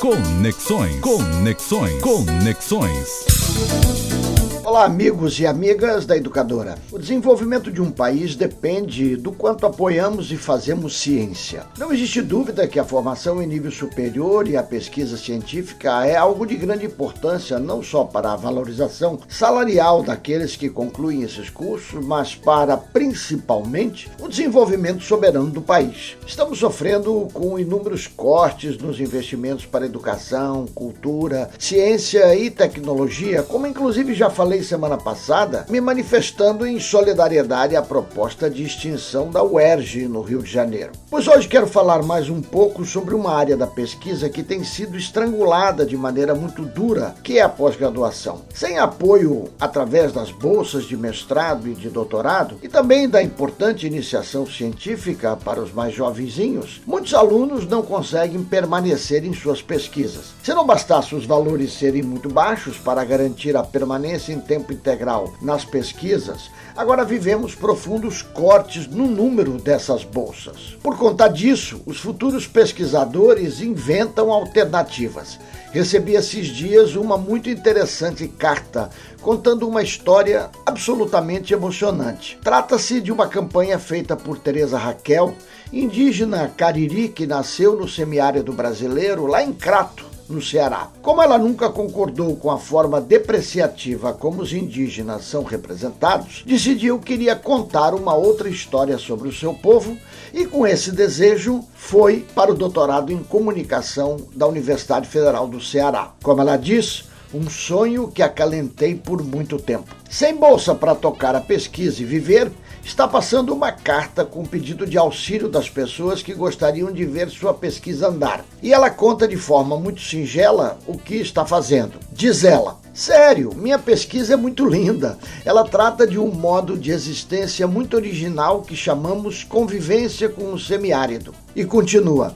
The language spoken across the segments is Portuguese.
Conexões. Conexões. Conexões. Olá, amigos e amigas da Educadora. O desenvolvimento de um país depende do quanto apoiamos e fazemos ciência. Não existe dúvida que a formação em nível superior e a pesquisa científica é algo de grande importância, não só para a valorização salarial daqueles que concluem esses cursos, mas para, principalmente, o desenvolvimento soberano do país. Estamos sofrendo com inúmeros cortes nos investimentos para educação, cultura, ciência e tecnologia, como inclusive já falei falei semana passada, me manifestando em solidariedade à proposta de extinção da UERJ no Rio de Janeiro. Pois hoje quero falar mais um pouco sobre uma área da pesquisa que tem sido estrangulada de maneira muito dura, que é a pós-graduação. Sem apoio através das bolsas de mestrado e de doutorado, e também da importante iniciação científica para os mais jovenzinhos, muitos alunos não conseguem permanecer em suas pesquisas. Se não bastasse os valores serem muito baixos para garantir a permanência em tempo integral nas pesquisas, agora vivemos profundos cortes no número dessas bolsas. Por conta disso, os futuros pesquisadores inventam alternativas. Recebi esses dias uma muito interessante carta contando uma história absolutamente emocionante. Trata-se de uma campanha feita por Teresa Raquel, indígena cariri que nasceu no semiárido brasileiro, lá em Crato, no Ceará. Como ela nunca concordou com a forma depreciativa como os indígenas são representados, decidiu que iria contar uma outra história sobre o seu povo e, com esse desejo, foi para o doutorado em comunicação da Universidade Federal do Ceará. Como ela diz, um sonho que acalentei por muito tempo. Sem bolsa para tocar a pesquisa e viver, está passando uma carta com pedido de auxílio das pessoas que gostariam de ver sua pesquisa andar. E ela conta de forma muito singela o que está fazendo. Diz ela: Sério, minha pesquisa é muito linda. Ela trata de um modo de existência muito original que chamamos convivência com o semiárido. E continua: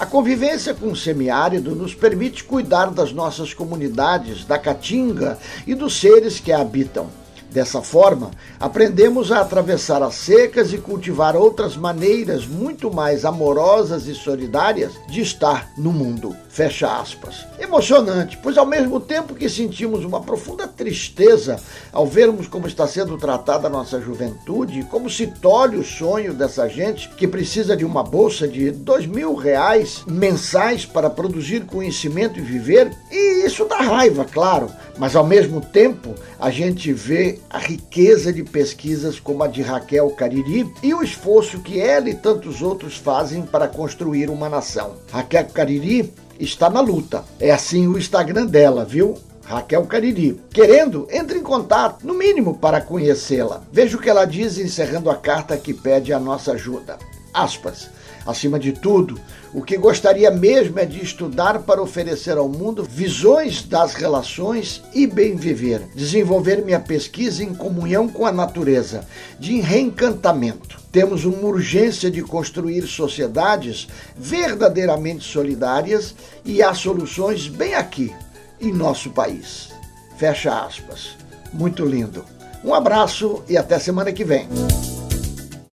a convivência com o semiárido nos permite cuidar das nossas comunidades, da caatinga e dos seres que a habitam. Dessa forma, aprendemos a atravessar as secas e cultivar outras maneiras muito mais amorosas e solidárias de estar no mundo. Fecha aspas. Emocionante, pois ao mesmo tempo que sentimos uma profunda tristeza ao vermos como está sendo tratada a nossa juventude, como se tolhe o sonho dessa gente que precisa de uma bolsa de dois mil reais mensais para produzir conhecimento e viver, e isso dá raiva, claro, mas ao mesmo tempo a gente vê a riqueza de pesquisas como a de Raquel Cariri e o esforço que ela e tantos outros fazem para construir uma nação. Raquel Cariri está na luta. É assim o Instagram dela, viu? Raquel Cariri. Querendo, entre em contato, no mínimo para conhecê-la. Veja o que ela diz encerrando a carta que pede a nossa ajuda. Aspas. Acima de tudo, o que gostaria mesmo é de estudar para oferecer ao mundo visões das relações e bem viver, desenvolver minha pesquisa em comunhão com a natureza, de reencantamento. Temos uma urgência de construir sociedades verdadeiramente solidárias e há soluções bem aqui, em nosso país. Fecha aspas. Muito lindo. Um abraço e até semana que vem.